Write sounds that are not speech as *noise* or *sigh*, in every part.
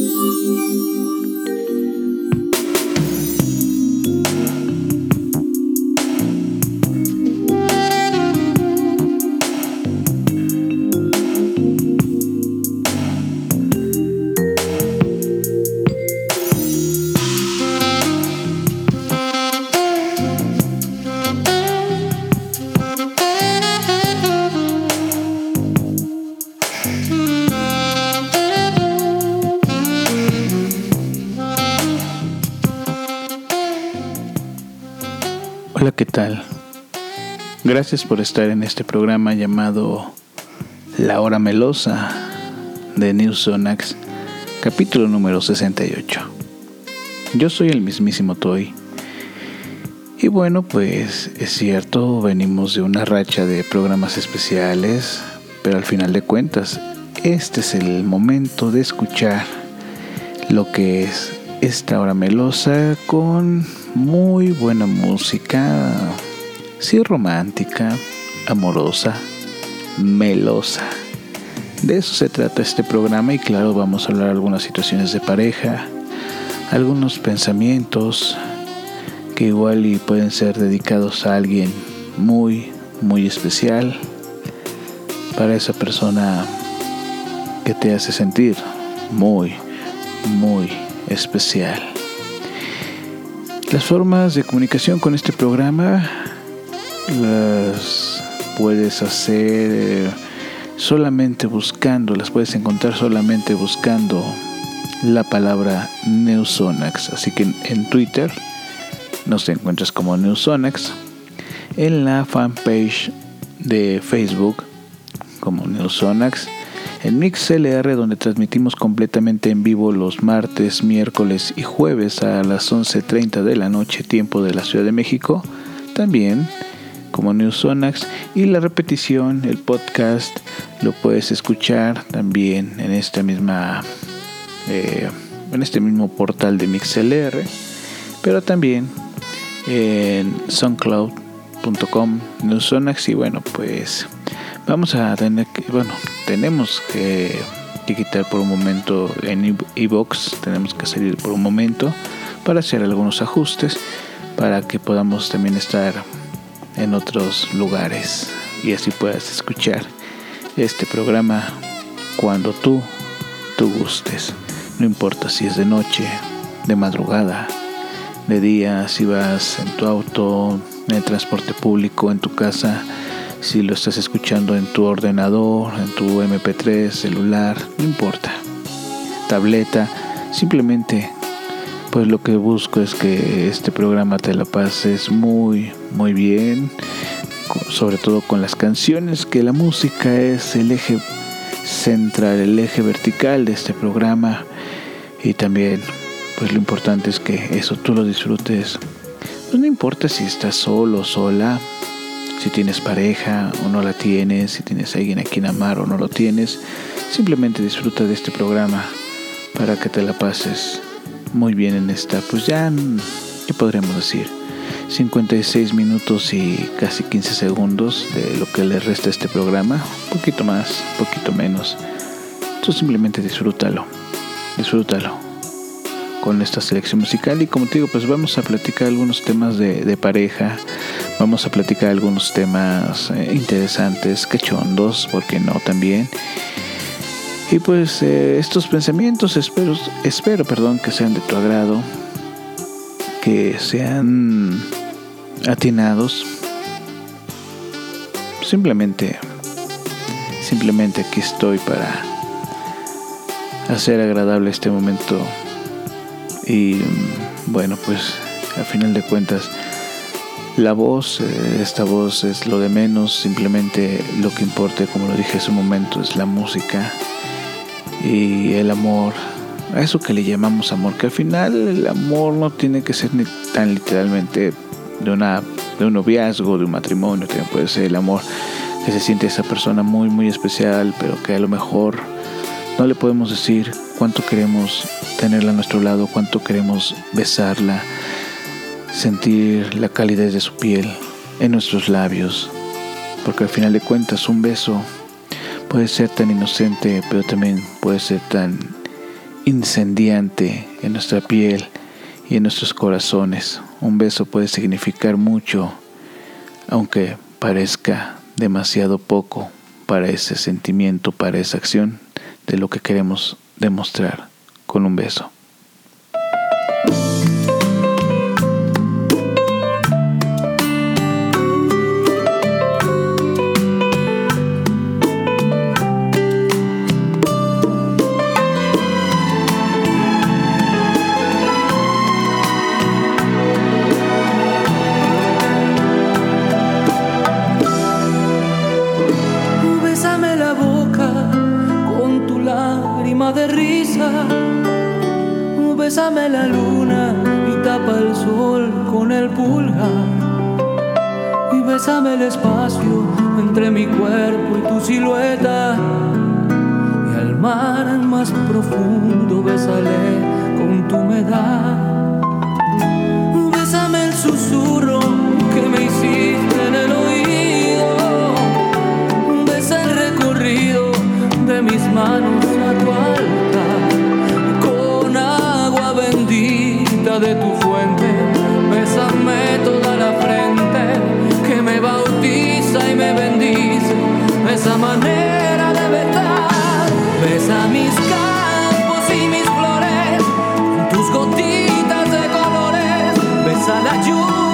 Thank you. Gracias por estar en este programa llamado La Hora Melosa de New Sonax, capítulo número 68. Yo soy el mismísimo Toy. Y bueno, pues es cierto, venimos de una racha de programas especiales, pero al final de cuentas, este es el momento de escuchar lo que es esta hora melosa con muy buena música, sí romántica, amorosa, melosa. De eso se trata este programa y claro, vamos a hablar de algunas situaciones de pareja, algunos pensamientos que igual y pueden ser dedicados a alguien muy, muy especial, para esa persona que te hace sentir muy, muy especial. Las formas de comunicación con este programa las puedes hacer eh, solamente buscando, las puedes encontrar solamente buscando la palabra Neusonax. Así que en Twitter nos encuentras como Neusonax. En la fanpage de Facebook como Neusonax en MixLR, donde transmitimos completamente en vivo los martes, miércoles y jueves a las 11.30 de la noche, tiempo de la Ciudad de México, también como Newsonax y la repetición, el podcast, lo puedes escuchar también en esta misma eh, en este mismo portal de MixLR, pero también en soundcloud.com Newsonax y bueno pues vamos a tener que, bueno, tenemos que, quitar por un momento en iBox, tenemos que salir por un momento para hacer algunos ajustes para que podamos también estar en otros lugares y así puedas escuchar este programa cuando tú, tú gustes. No importa si es de noche, de madrugada, de día, si vas en tu auto, en el transporte público, en tu casa si lo estás escuchando en tu ordenador, en tu MP3, celular, no importa. Tableta, simplemente pues lo que busco es que este programa te la pases muy muy bien, sobre todo con las canciones, que la música es el eje central, el eje vertical de este programa y también pues lo importante es que eso tú lo disfrutes. Pues no importa si estás solo o sola, si tienes pareja o no la tienes, si tienes alguien a quien amar o no lo tienes, simplemente disfruta de este programa para que te la pases muy bien en esta, pues ya, ¿qué podríamos decir? 56 minutos y casi 15 segundos de lo que le resta a este programa, un poquito más, un poquito menos. Tú simplemente disfrútalo, disfrútalo con esta selección musical y como te digo, pues vamos a platicar algunos temas de, de pareja, Vamos a platicar algunos temas eh, interesantes, cachondos, porque no también. Y pues eh, estos pensamientos espero, espero perdón, que sean de tu agrado, que sean atinados. Simplemente, simplemente aquí estoy para hacer agradable este momento. Y bueno, pues a final de cuentas, la voz, eh, esta voz es lo de menos, simplemente lo que importa, como lo dije hace un momento, es la música y el amor, a eso que le llamamos amor, que al final el amor no tiene que ser ni tan literalmente de, una, de un noviazgo, de un matrimonio, también puede ser el amor que se siente esa persona muy, muy especial, pero que a lo mejor no le podemos decir cuánto queremos tenerla a nuestro lado, cuánto queremos besarla sentir la calidez de su piel en nuestros labios, porque al final de cuentas un beso Puede ser tan inocente, pero también puede ser tan incendiante en nuestra piel y en nuestros corazones. Un beso puede significar mucho, aunque parezca demasiado poco para ese sentimiento, para esa acción de lo que queremos demostrar con un beso. Bésame la luna y tapa el sol con el pulgar. Y bésame el espacio entre mi cuerpo y tu silueta. Y al mar más profundo besaré con tu humedad. Bésame el susurro que me hiciste en el oído. Besa el recorrido de mis manos a tu alma de tu fuente, bésame toda la frente, que me bautiza y me bendice, esa manera de besar, besa mis campos y mis flores, tus gotitas de colores, besa la lluvia.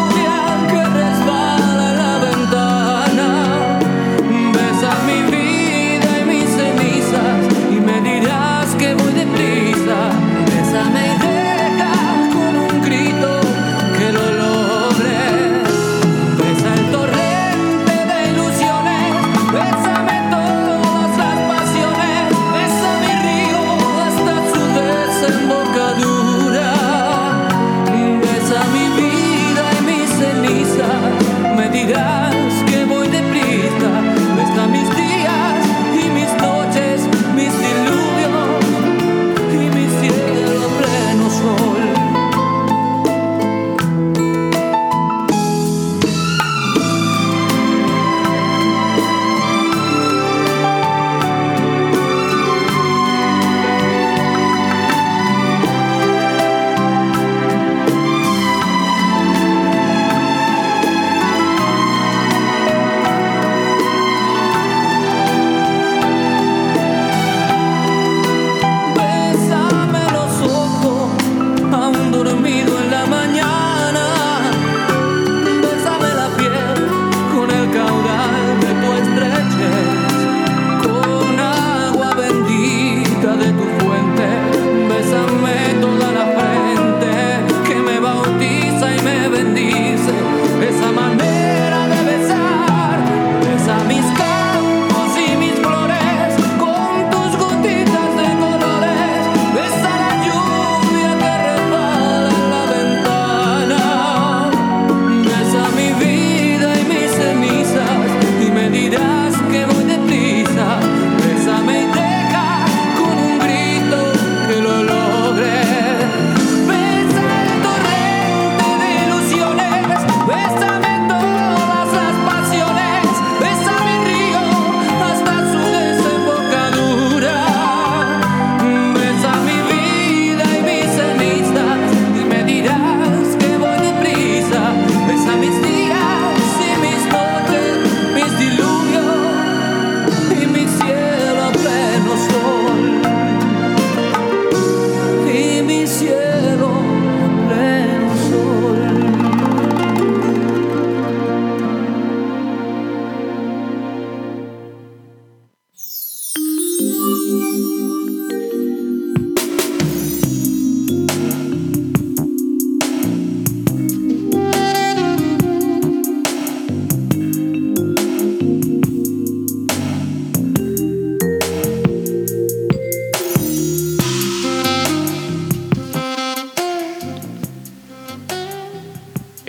Yeah.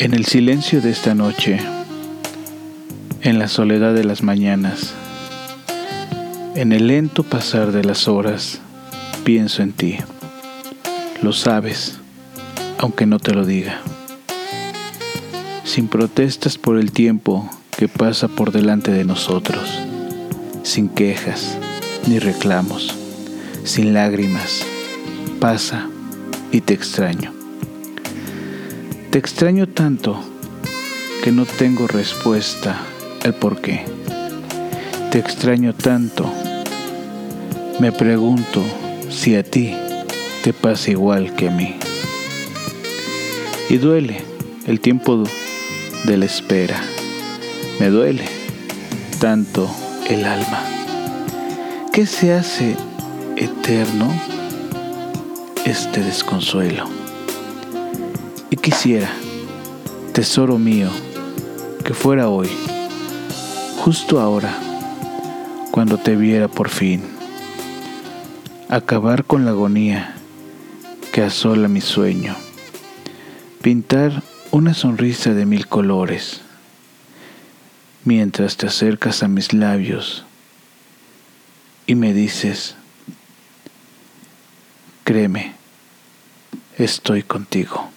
En el silencio de esta noche, en la soledad de las mañanas, en el lento pasar de las horas, pienso en ti. Lo sabes, aunque no te lo diga. Sin protestas por el tiempo que pasa por delante de nosotros, sin quejas ni reclamos, sin lágrimas, pasa y te extraño. Te extraño tanto que no tengo respuesta al por qué. Te extraño tanto. Me pregunto si a ti te pasa igual que a mí. Y duele el tiempo de la espera. Me duele tanto el alma. ¿Qué se hace eterno este desconsuelo? Quisiera, tesoro mío, que fuera hoy, justo ahora, cuando te viera por fin, acabar con la agonía que asola mi sueño, pintar una sonrisa de mil colores, mientras te acercas a mis labios y me dices, créeme, estoy contigo.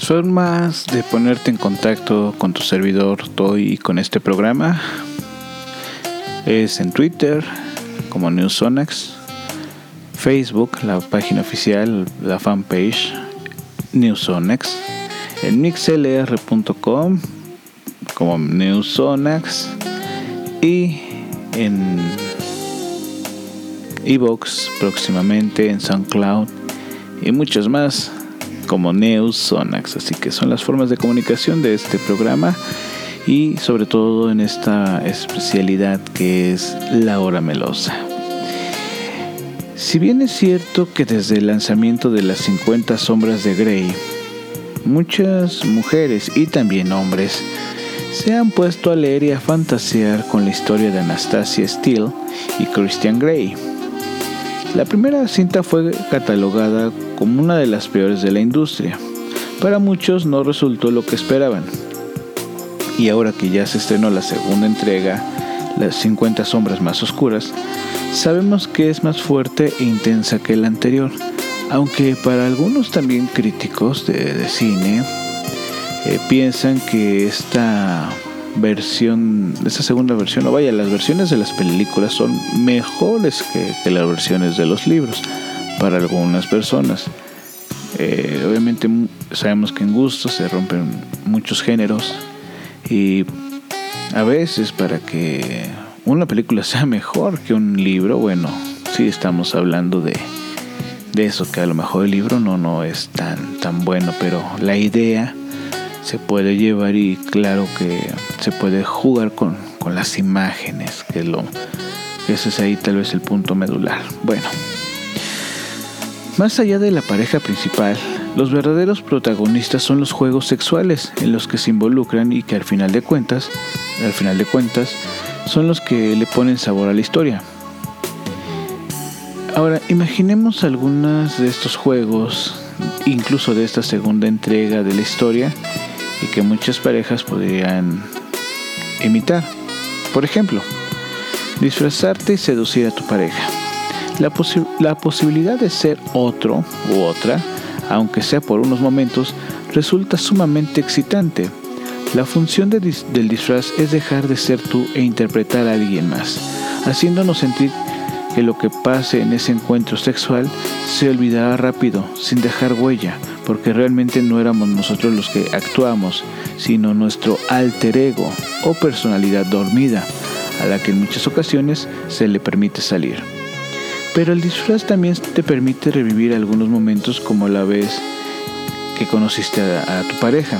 Las formas de ponerte en contacto con tu servidor TOY y con este programa. Es en Twitter como Newsonax, Facebook, la página oficial, la fanpage Newsonax, en mixlr.com como Newsonax. Y en Evox próximamente en SoundCloud y muchos más como Neus Sonax. Así que son las formas de comunicación de este programa y sobre todo en esta especialidad que es la hora melosa. Si bien es cierto que desde el lanzamiento de las 50 sombras de Grey, muchas mujeres y también hombres se han puesto a leer y a fantasear con la historia de Anastasia Steele y Christian Grey. La primera cinta fue catalogada como una de las peores de la industria. Para muchos no resultó lo que esperaban. Y ahora que ya se estrenó la segunda entrega, Las 50 sombras más oscuras, sabemos que es más fuerte e intensa que la anterior, aunque para algunos también críticos de, cine eh, piensan que esta versión, esta segunda versión, o vaya, las versiones de las películas son mejores que, las versiones de los libros para algunas personas. Eh, obviamente sabemos que en gusto se rompen muchos géneros y a veces para que una película *laughs* sea mejor que un libro, bueno, sí estamos hablando de, de eso, que a lo mejor el libro no, no es tan, tan bueno, pero la idea se puede llevar y claro que se puede jugar con, con las imágenes, que lo que ese es ahí tal vez el punto medular. Bueno, más allá de la pareja principal, los verdaderos protagonistas son los juegos sexuales en los que se involucran y que al final de cuentas, al final de cuentas, son los que le ponen sabor a la historia. Ahora, imaginemos algunos de estos juegos, incluso de esta segunda entrega de la historia, y que muchas parejas podrían imitar. Por ejemplo, disfrazarte y seducir a tu pareja. La, posibilidad de ser otro u otra, aunque sea por unos momentos, resulta sumamente excitante. La función del disfraz es dejar de ser tú e interpretar a alguien más, haciéndonos sentir que lo que pase en ese encuentro sexual se olvidará rápido, sin dejar huella, porque realmente no éramos nosotros los que actuamos, sino nuestro alter ego o personalidad dormida, a la que en muchas ocasiones se le permite salir. Pero el disfraz también te permite revivir algunos momentos como la vez que conociste a, tu pareja.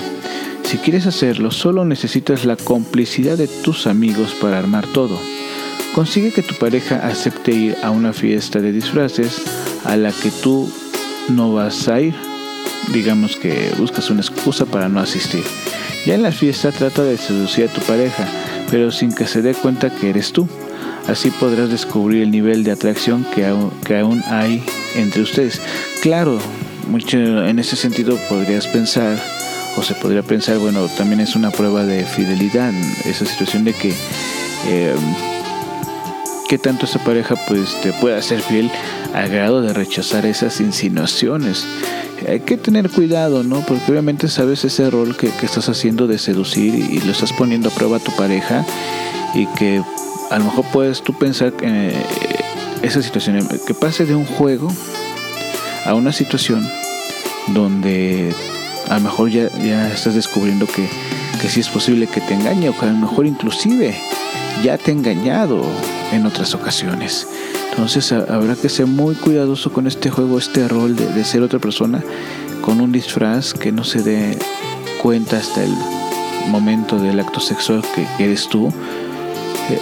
Si quieres hacerlo, solo necesitas la complicidad de tus amigos para armar todo. Consigue que tu pareja acepte ir a una fiesta de disfraces a la que tú no vas a ir. Digamos que buscas una excusa para no asistir. Ya en la fiesta trata de seducir a tu pareja, pero sin que se dé cuenta que eres tú. Así podrás descubrir el nivel de atracción que aún, que aún hay entre ustedes. Claro, mucho en ese sentido podrías pensar, o se podría pensar, bueno, también es una prueba de fidelidad, esa situación de que... Eh, que tanto esa pareja pues te pueda ser fiel al grado de rechazar esas insinuaciones. Hay que tener cuidado, ¿no? Porque obviamente sabes ese rol que, estás haciendo de seducir y, y, lo estás poniendo a prueba a tu pareja y que a lo mejor puedes tú pensar que eh, esa situación, que pase de un juego a una situación donde a lo mejor ya, ya estás descubriendo que, que sí es posible que te engañe o que a lo mejor inclusive ya te ha engañado en otras ocasiones. Entonces habrá que ser muy cuidadoso con este juego, este rol de, ser otra persona con un disfraz que no se dé cuenta hasta el momento del acto sexual que eres tú.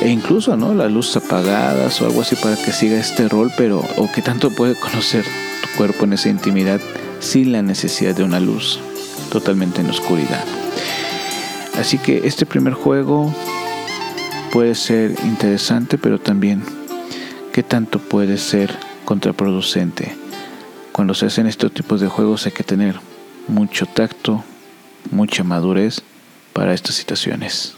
E incluso no las luces apagadas o algo así para que siga este rol pero o que tanto puede conocer tu cuerpo en esa intimidad sin la necesidad de una luz totalmente en oscuridad así que este primer juego puede ser interesante pero también ¿qué tanto puede ser contraproducente? Cuando se hacen estos tipos de juegos hay que tener mucho tacto, mucha madurez para estas situaciones.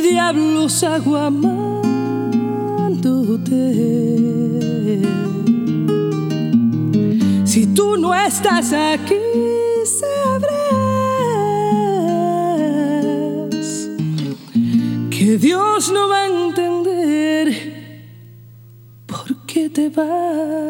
diablos hago amándote. Si tú no estás aquí, sabrás que Dios no va a entender por qué te vas.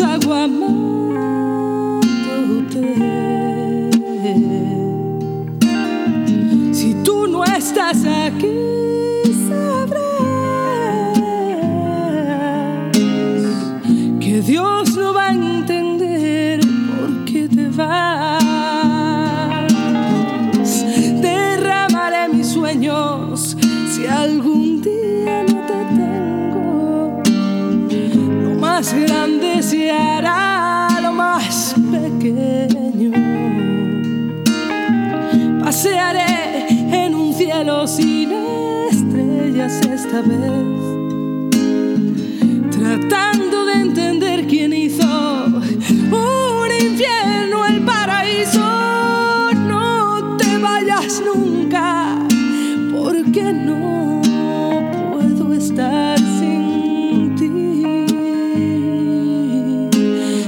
hago amándote. Si tú no estás aquí, esta vez, tratando de entender quién hizo un infierno el paraíso. No te vayas nunca, porque no puedo estar sin ti.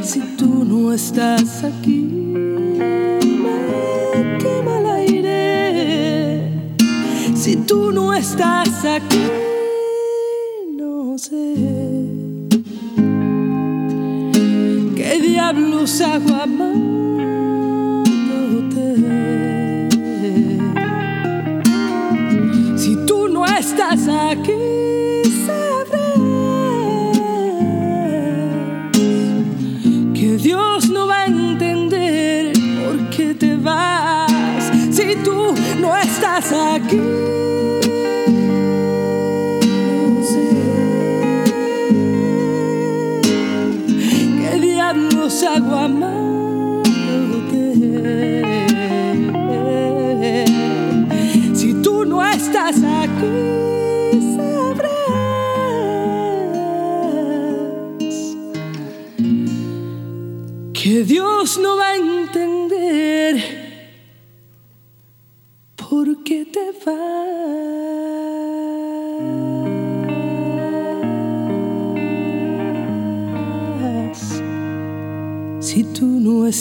Si tú no estás aquí, me quema el aire. Si tú no estás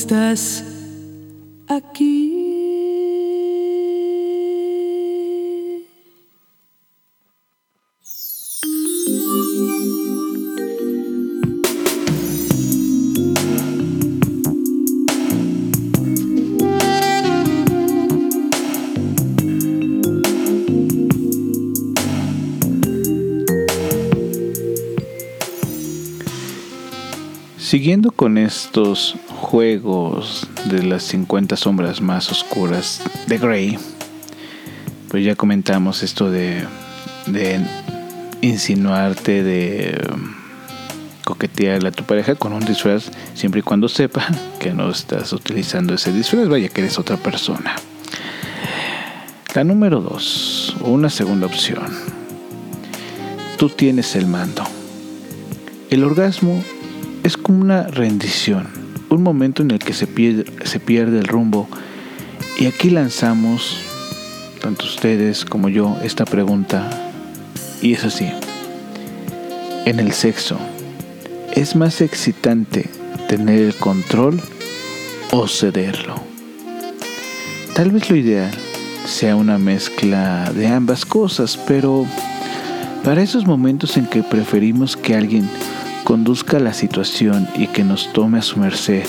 estás aquí. Siguiendo con estos juegos de las 50 sombras más oscuras de Grey, pues ya comentamos esto de, de insinuarte, de coquetearle a tu pareja con un disfraz, siempre y cuando sepa que no estás utilizando ese disfraz, vaya que eres otra persona. La número dos, una segunda opción. Tú tienes el mando. El orgasmo es como una rendición, un momento en el que se pierde, se pierde el rumbo. Y aquí lanzamos, tanto ustedes como yo, esta pregunta. Y es así. En el sexo, ¿Es más excitante tener el control o cederlo? Tal vez lo ideal sea una mezcla de ambas cosas, pero para esos momentos en que preferimos que alguien conduzca la situación y que nos tome a su merced,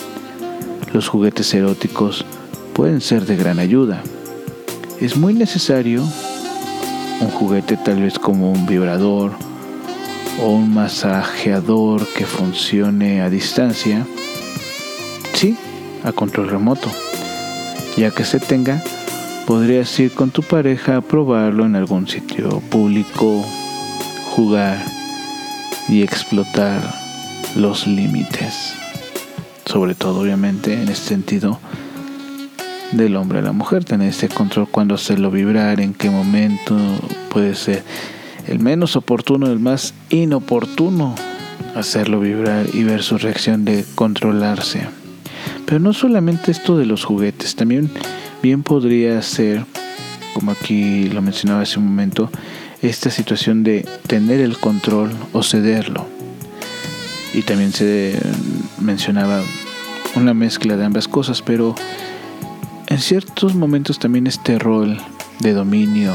los juguetes eróticos pueden ser de gran ayuda. Es muy necesario un juguete tal vez como un vibrador, o un masajeador que funcione a distancia, sí, a control remoto. Ya que se tenga, podrías ir con tu pareja a probarlo en algún sitio público, jugar y explotar los límites. Sobre todo, obviamente, en este sentido del hombre a la mujer, tener ese control cuando hacerlo vibrar, en qué momento puede ser el menos oportuno, el más inoportuno, hacerlo vibrar y ver su reacción de controlarse. Pero no solamente esto de los juguetes, también bien podría ser, como aquí lo mencionaba hace un momento, esta situación de tener el control o cederlo. Y también se mencionaba una mezcla de ambas cosas, pero en ciertos momentos también este rol de dominio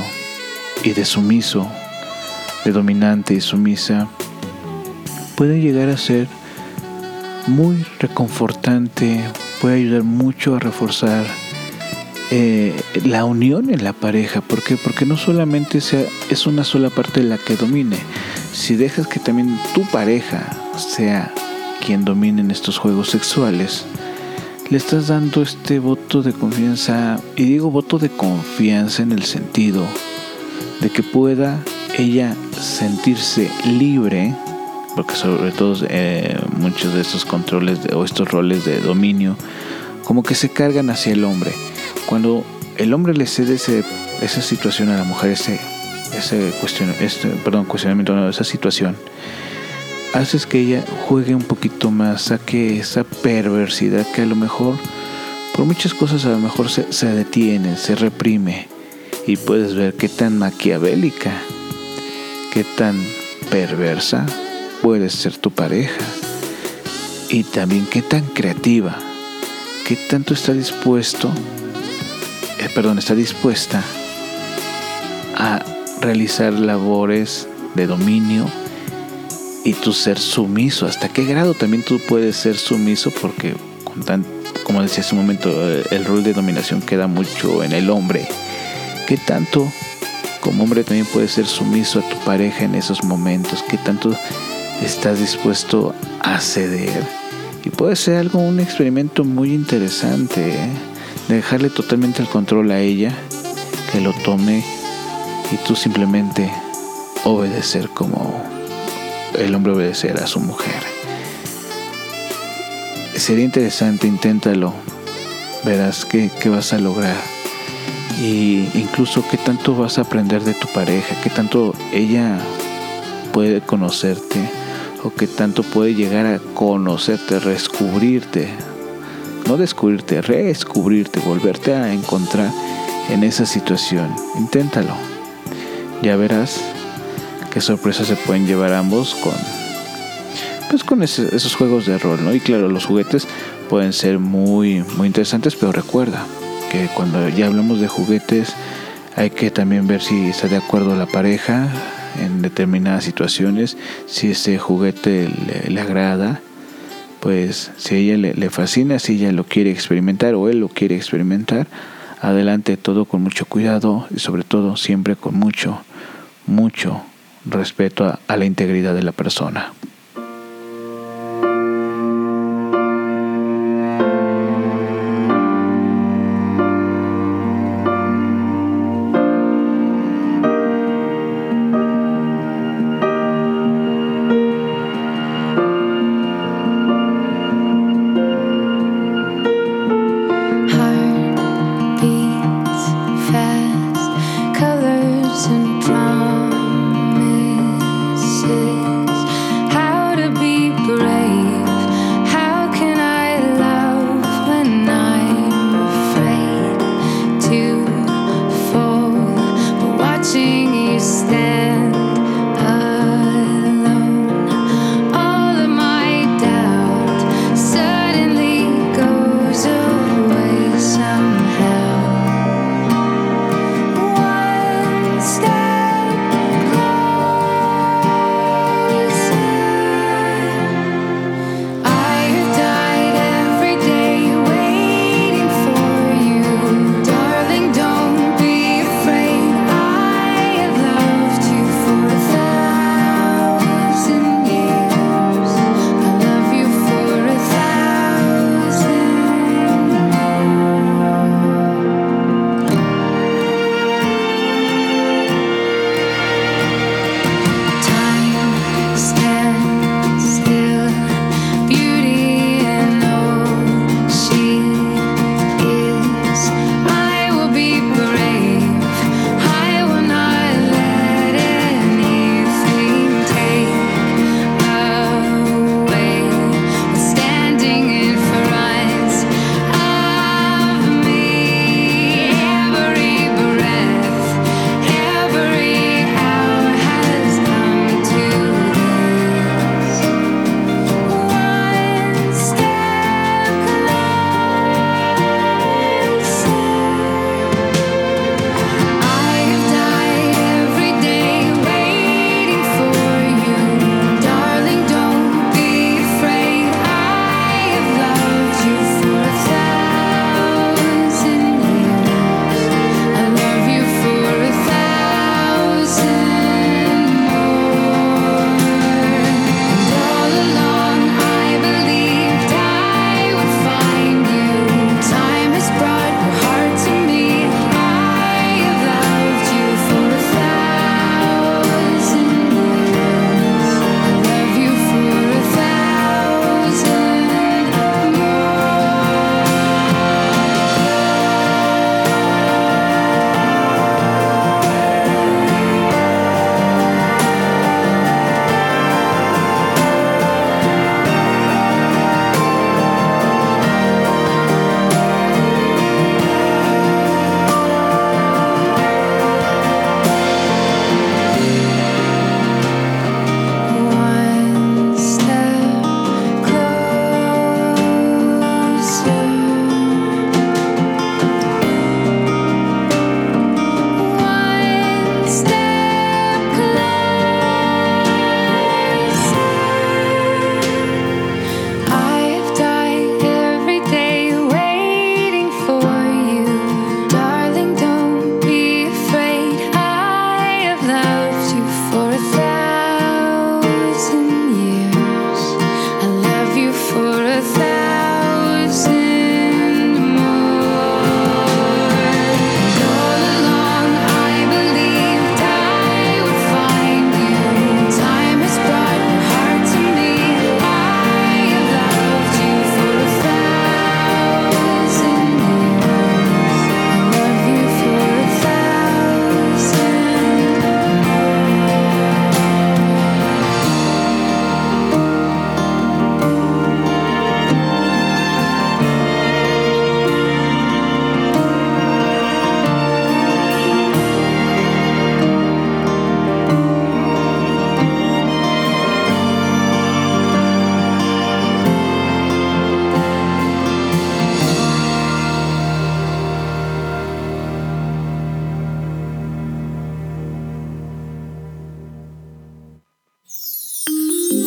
y de sumiso de dominante y sumisa puede llegar a ser muy reconfortante, puede ayudar mucho a reforzar eh, la unión en la pareja. ¿Por qué? Porque no solamente sea, es una sola parte la que domine. Si dejas que también tu pareja sea quien domine en estos juegos sexuales, le estás dando este voto de confianza, y digo voto de confianza en el sentido de que pueda ella sentirse libre, porque sobre todo eh, muchos de estos controles o estos roles de dominio, como que se cargan hacia el hombre. Cuando el hombre le cede esa situación a la mujer, ese, ese cuestión, este, perdón, cuestionamiento, esa situación, haces que ella juegue un poquito más, saque esa perversidad que a lo mejor, por muchas cosas a lo mejor se, se detiene, se reprime, y puedes ver qué tan maquiavélica qué tan perversa puede ser tu pareja y también qué tan creativa, qué tanto está dispuesto, eh, perdón, está dispuesta a realizar labores de dominio y tu ser sumiso. ¿Hasta qué grado también tú puedes ser sumiso? Porque, como decía hace un momento, el rol de dominación queda mucho en el hombre. ¿Qué tanto como hombre también puedes ser sumiso a tu pareja en esos momentos, que tanto estás dispuesto a ceder. Y puede ser algo, un experimento muy interesante, ¿eh? Dejarle totalmente el control a ella, que lo tome y tú simplemente obedecer como el hombre obedecer a su mujer. Sería interesante, inténtalo, verás que, que vas a lograr. Y incluso qué tanto vas a aprender de tu pareja, qué tanto ella puede conocerte o qué tanto puede llegar a conocerte, descubrirte, no descubrirte, redescubrirte, volverte a encontrar en esa situación. Inténtalo. Ya verás qué sorpresas se pueden llevar ambos con pues con esos juegos de rol, ¿no? Y claro, los juguetes pueden ser muy muy interesantes, pero recuerda, cuando ya hablamos de juguetes hay que también ver si está de acuerdo la pareja en determinadas situaciones, si ese juguete le, agrada, pues si a ella le, le, fascina, si ella lo quiere experimentar o él lo quiere experimentar, adelante todo con mucho cuidado y sobre todo siempre con mucho, mucho respeto a la integridad de la persona.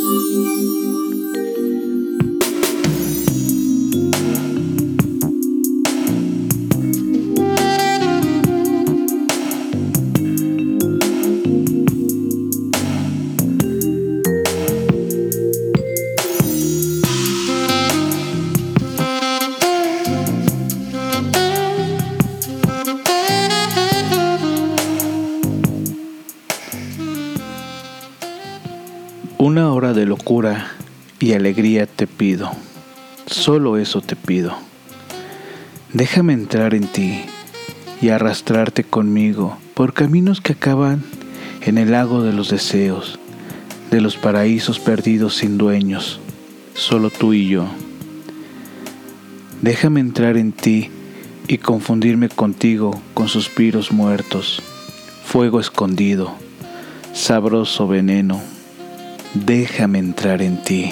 フフフ。Y alegría te pido, solo eso te pido. Déjame entrar en ti y arrastrarte conmigo por caminos que acaban en el lago de los deseos, de los paraísos perdidos sin dueños, solo tú y yo. Déjame entrar en ti y confundirme contigo con suspiros muertos, fuego escondido, sabroso veneno déjame entrar en ti.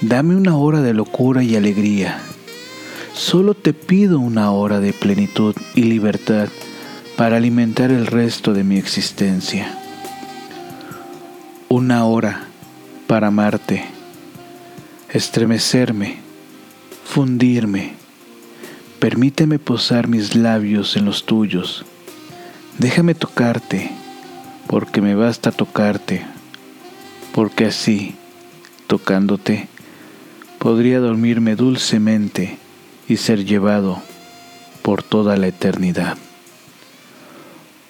Dame una hora de locura y alegría. Solo te pido una hora de plenitud y libertad para alimentar el resto de mi existencia. Una hora para amarte, estremecerme, fundirme. Permíteme posar mis labios en los tuyos. Déjame tocarte porque me basta tocarte, porque así, tocándote, podría dormirme dulcemente y ser llevado por toda la eternidad.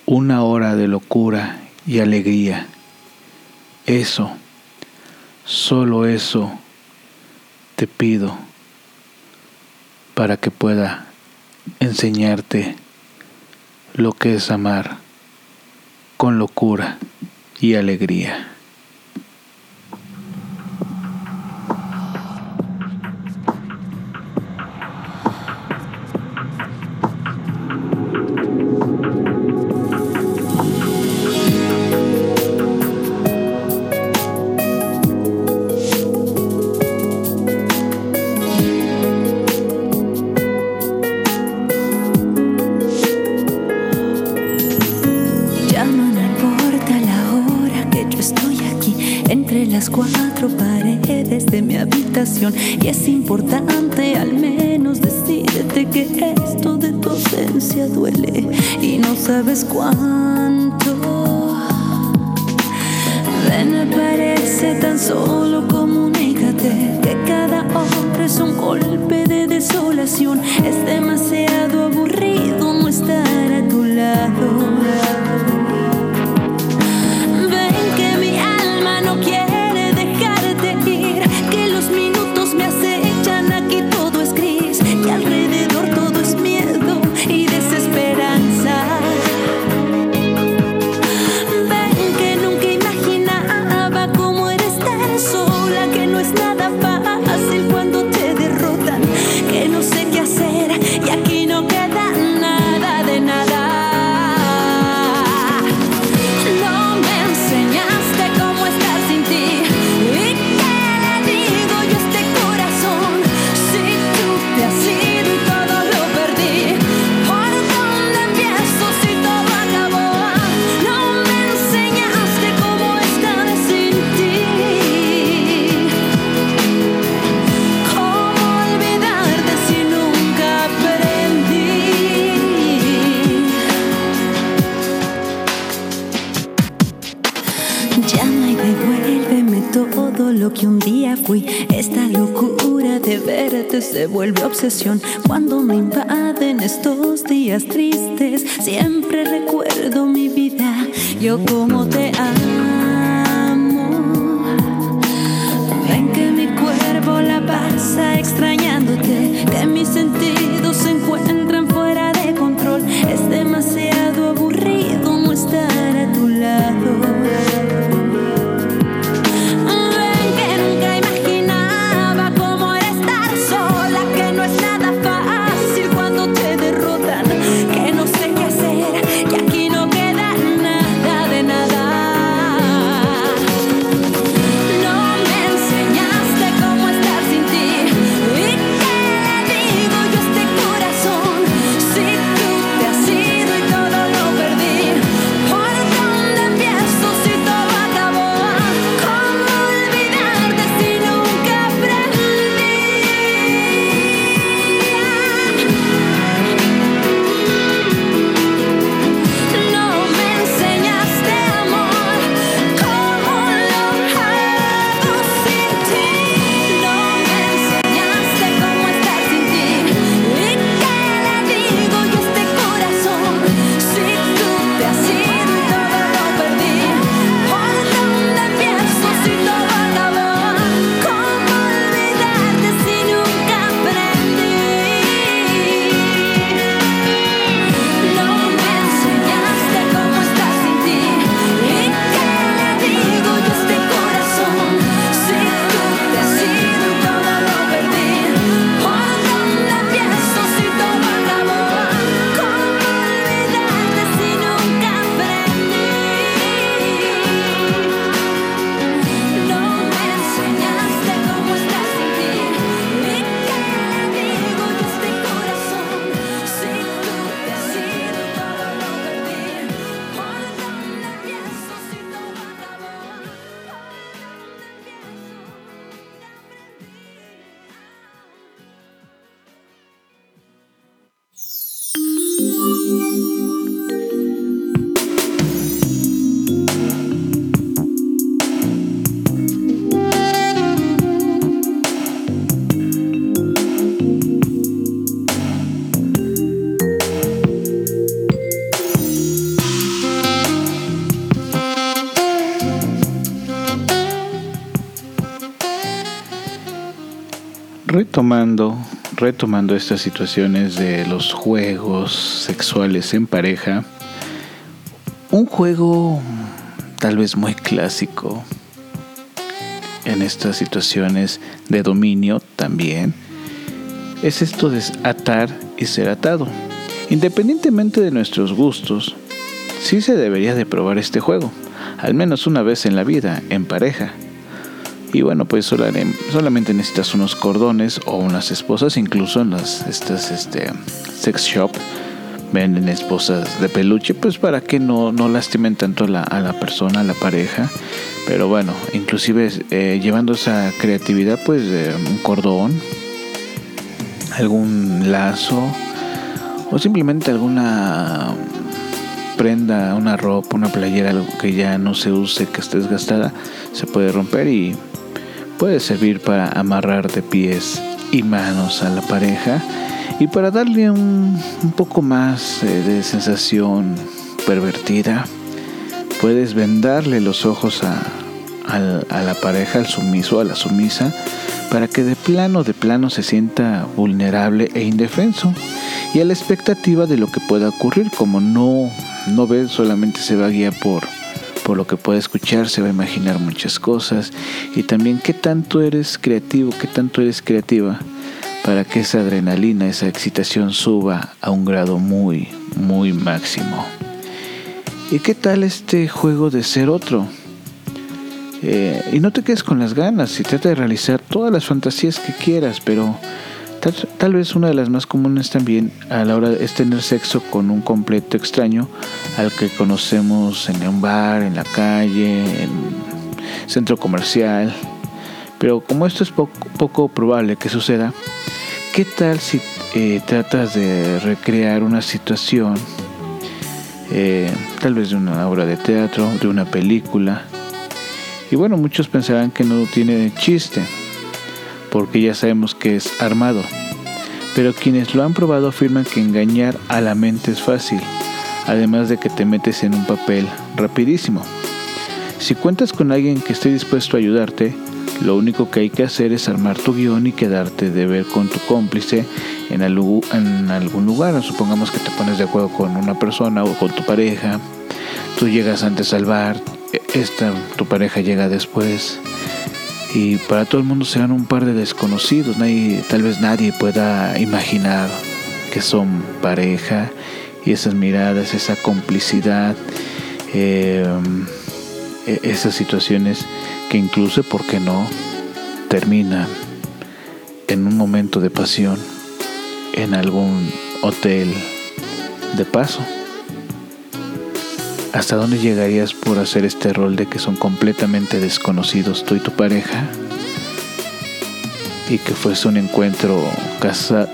Una hora de locura y alegría. Eso, solo eso te pido para que pueda enseñarte lo que es amar con locura y alegría. Se vuelve obsesión cuando me invaden estos días tristes. Siempre recuerdo mi vida, yo como te amo. Ven que mi cuerpo la pasa extrañándote, que mis sentidos retomando, estas situaciones de los juegos sexuales en pareja, un juego tal vez muy clásico en estas situaciones de dominio también es esto de atar y ser atado. Independientemente de nuestros gustos, sí se debería de probar este juego, al menos una vez en la vida, en pareja. Y bueno, pues solamente necesitas unos cordones o unas esposas, incluso en las estas este, sex shop venden esposas de peluche, pues para que no, no lastimen tanto a la, persona, a la pareja. Pero bueno, inclusive eh, llevando esa creatividad, pues un cordón, algún lazo o simplemente alguna prenda, una ropa, una playera, algo que ya no se use, que esté desgastada, se puede romper y Puede servir para amarrar de pies y manos a la pareja y para darle un, poco más eh, de sensación pervertida. Puedes vendarle los ojos a, la pareja, al sumiso, a la sumisa, para que de plano, de plano se sienta vulnerable e indefenso y a la expectativa de lo que pueda ocurrir, como no, no ve, solamente se va a por por lo que puede escuchar se va a imaginar muchas cosas y también qué tanto eres creativo, qué tanto eres creativa para que esa adrenalina, esa excitación suba a un grado muy, muy máximo. ¿Y qué tal este juego de ser otro? Eh, y no te quedes con las ganas y trata de realizar todas las fantasías que quieras, pero Tal, vez una de las más comunes también a la hora es tener sexo con un completo extraño al que conocemos en un bar, en la calle, en centro comercial. Pero como esto es poco, probable que suceda, ¿qué tal si eh, tratas de recrear una situación, eh, tal vez de una obra de teatro, de una película? Y bueno, muchos pensarán que no tiene chiste porque ya sabemos que es armado. Pero quienes lo han probado afirman que engañar a la mente es fácil, además de que te metes en un papel rapidísimo. Si cuentas con alguien que esté dispuesto a ayudarte, lo único que hay que hacer es armar tu guion y quedarte de ver con tu cómplice en, algún lugar. Supongamos que te pones de acuerdo con una persona o con tu pareja. Tú llegas antes al bar, e, esta, tu pareja llega después y para todo el mundo serán un par de desconocidos. Tal vez nadie pueda imaginar que son pareja y esas miradas, esa complicidad, em, e, esas situaciones que incluso, ¿por qué no?, terminan en un momento de pasión en algún hotel de paso. ¿Hasta dónde llegarías por hacer este rol de que son completamente desconocidos tú y tu pareja? Y que fuese un encuentro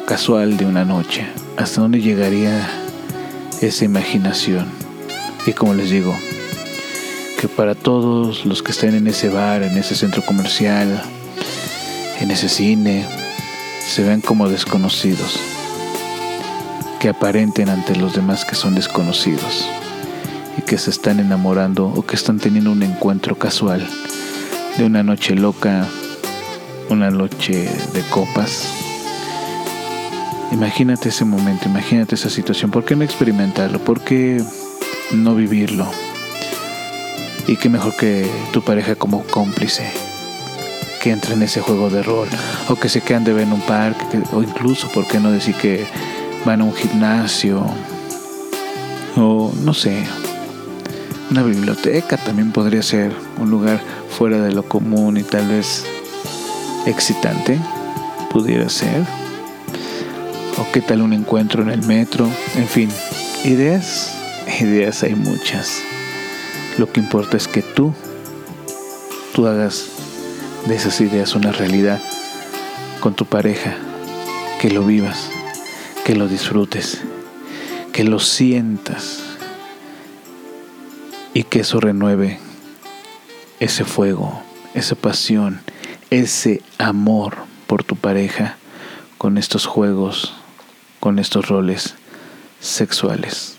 casual de una noche. ¿Hasta dónde llegaría esa imaginación? Y como les digo, que para todos los que estén en ese bar, en ese centro comercial, en ese cine, se ven como desconocidos, que aparenten ante los demás que son desconocidos y que se están enamorando o que están teniendo un encuentro casual de una noche loca, una noche de copas. Imagínate ese momento, imagínate esa situación. ¿Por qué no experimentarlo? ¿Por qué no vivirlo? Y qué mejor que tu pareja como cómplice que entre en ese juego de rol o que se quedan de ver en un parque o incluso, ¿por qué no decir que van a un gimnasio? O no sé, una biblioteca también podría ser un lugar fuera de lo común y tal vez excitante, pudiera ser. O qué tal un encuentro en el metro, en fin, ideas, ideas hay muchas. Lo que importa es que tú, tú hagas de esas ideas una realidad con tu pareja, que lo vivas, que lo disfrutes, que lo sientas y que eso renueve ese fuego, esa pasión, ese amor por tu pareja con estos juegos, con estos roles sexuales.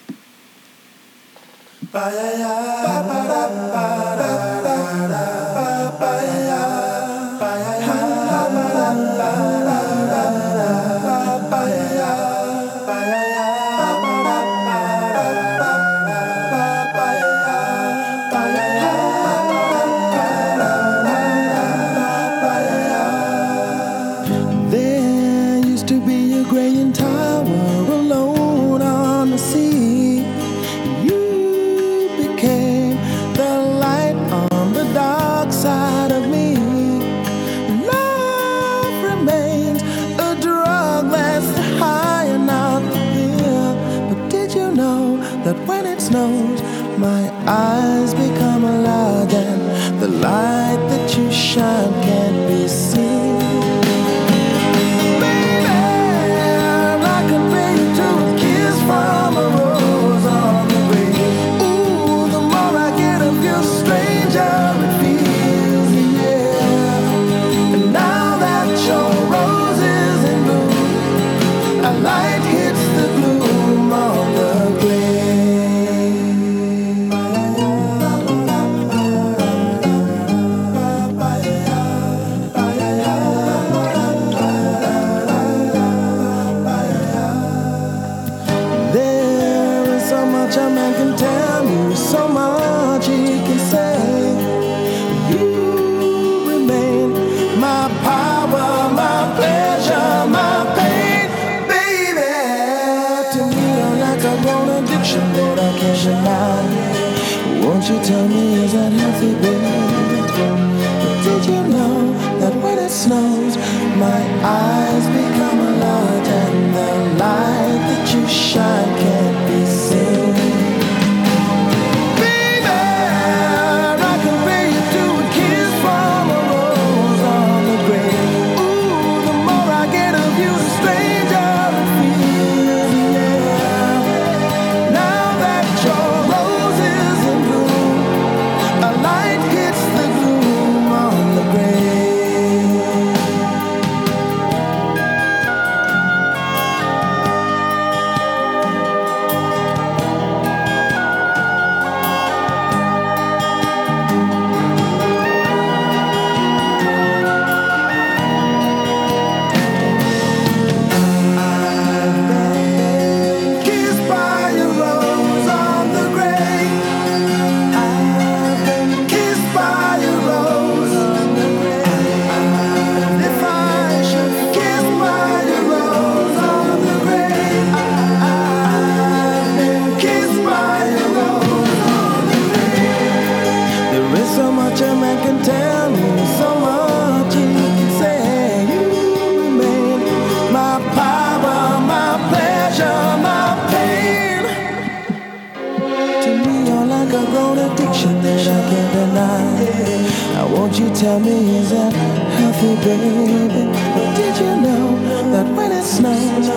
that I can't deny. Now won't you tell me is that healthy, baby? But did you know that when it snows,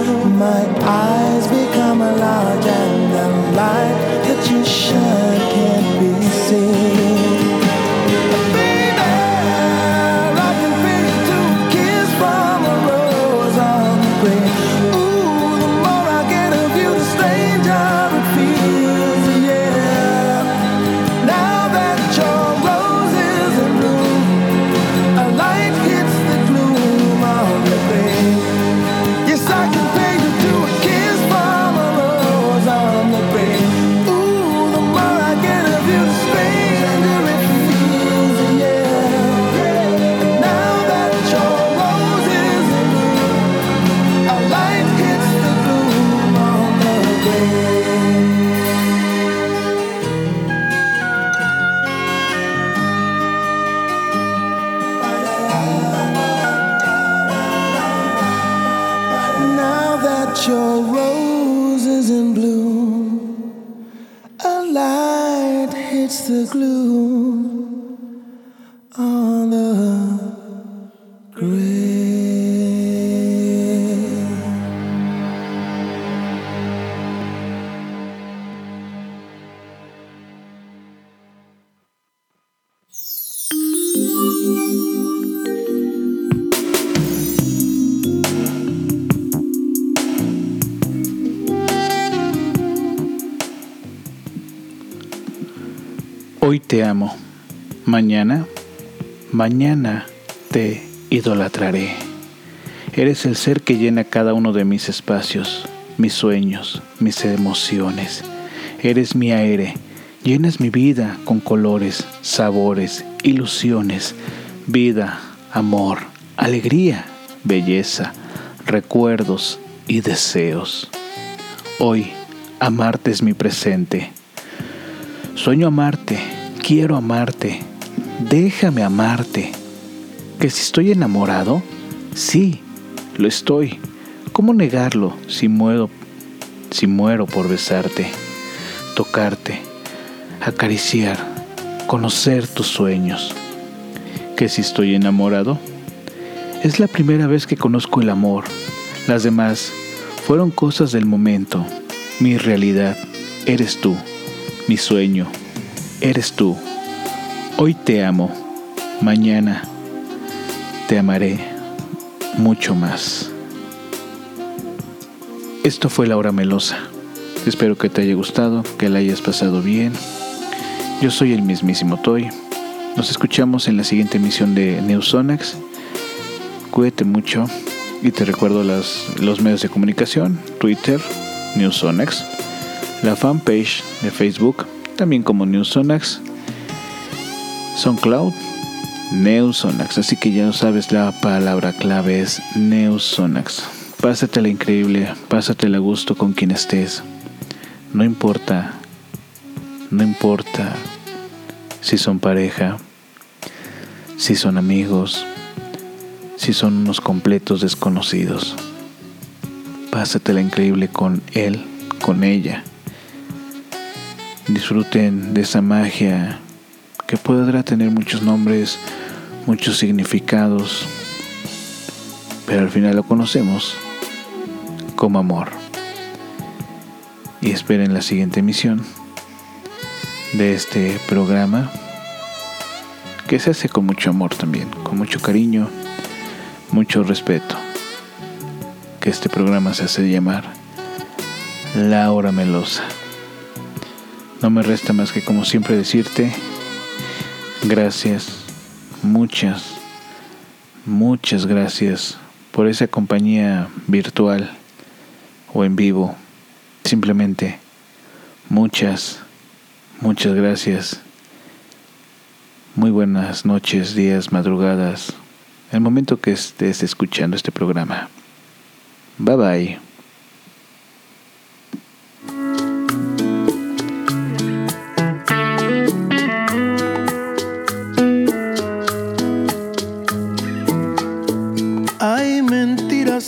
my eyes become large and the light that you shine can't be seen. Hoy te amo. Mañana, mañana te idolatraré. Eres el ser que llena cada uno de mis espacios, mis sueños, mis emociones. Eres mi aire. Llenas mi vida con colores, sabores, ilusiones, vida, amor, alegría, belleza, recuerdos y deseos. Hoy, amarte es mi presente. Sueño amarte quiero amarte, déjame amarte. ¿Que si estoy enamorado? Sí, lo estoy. ¿Cómo negarlo si muero, si muero por besarte, tocarte, acariciar, conocer tus sueños? ¿Que si estoy enamorado? Es la primera vez que conozco el amor. Las demás fueron cosas del momento. Mi realidad eres tú, mi sueño eres tú. Hoy te amo, mañana te amaré mucho más. Esto fue Laura Melosa. Espero que te haya gustado, que la hayas pasado bien. Yo soy el mismísimo Toy. Nos escuchamos en la siguiente emisión de Newsonax. Cuídate mucho y te recuerdo los medios de comunicación, Twitter, Newsonax, la fanpage de Facebook, también como Newsonax, SoundCloud, Newsonax. Así que ya sabes, la palabra clave es Newsonax. Pásatela increíble, pásatela a gusto con quien estés. No importa, no importa si son pareja, si son amigos, si son unos completos desconocidos. Pásatela increíble con él, con ella disfruten de esa magia que podrá tener muchos nombres, muchos significados, pero al final lo conocemos como amor. Y esperen la siguiente emisión de este programa que se hace con mucho amor también, con mucho cariño, mucho respeto. Que este programa se hace llamar La Hora Melosa. No me resta más que como siempre decirte gracias, muchas, muchas gracias por esa compañía virtual o en vivo. Simplemente muchas, muchas gracias. Muy buenas noches, días, madrugadas, el momento que estés escuchando este programa. Bye bye.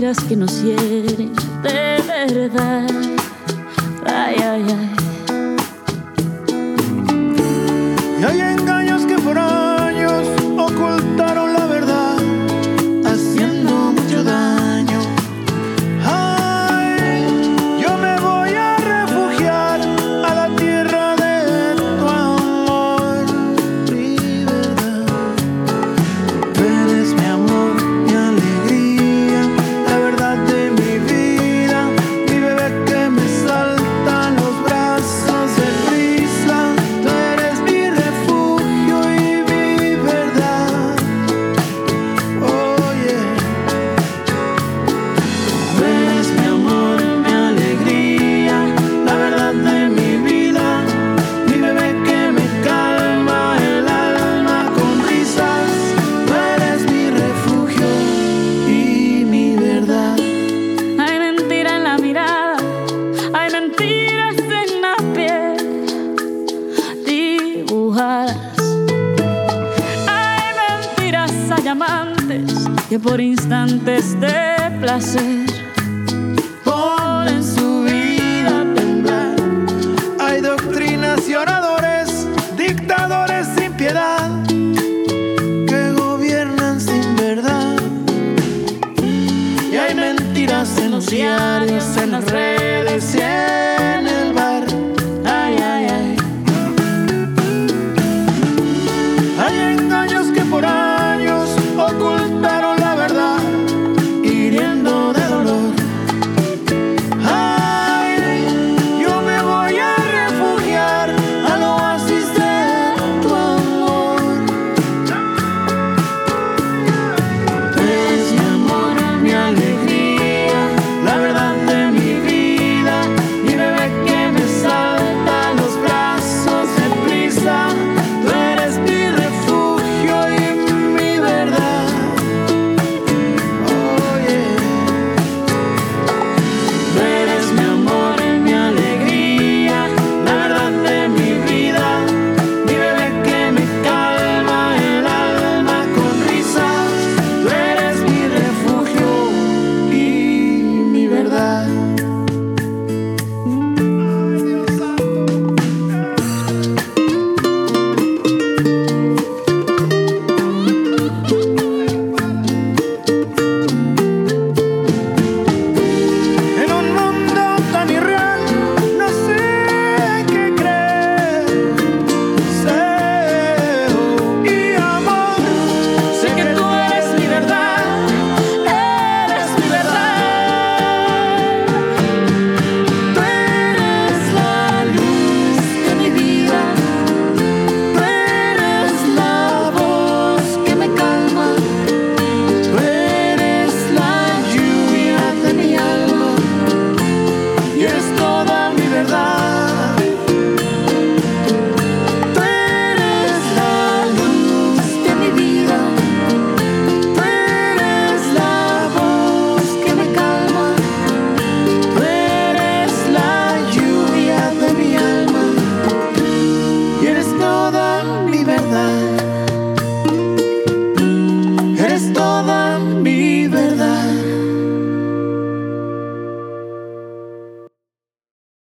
Hay que nos hieren de verdad. Ay, ay, ay.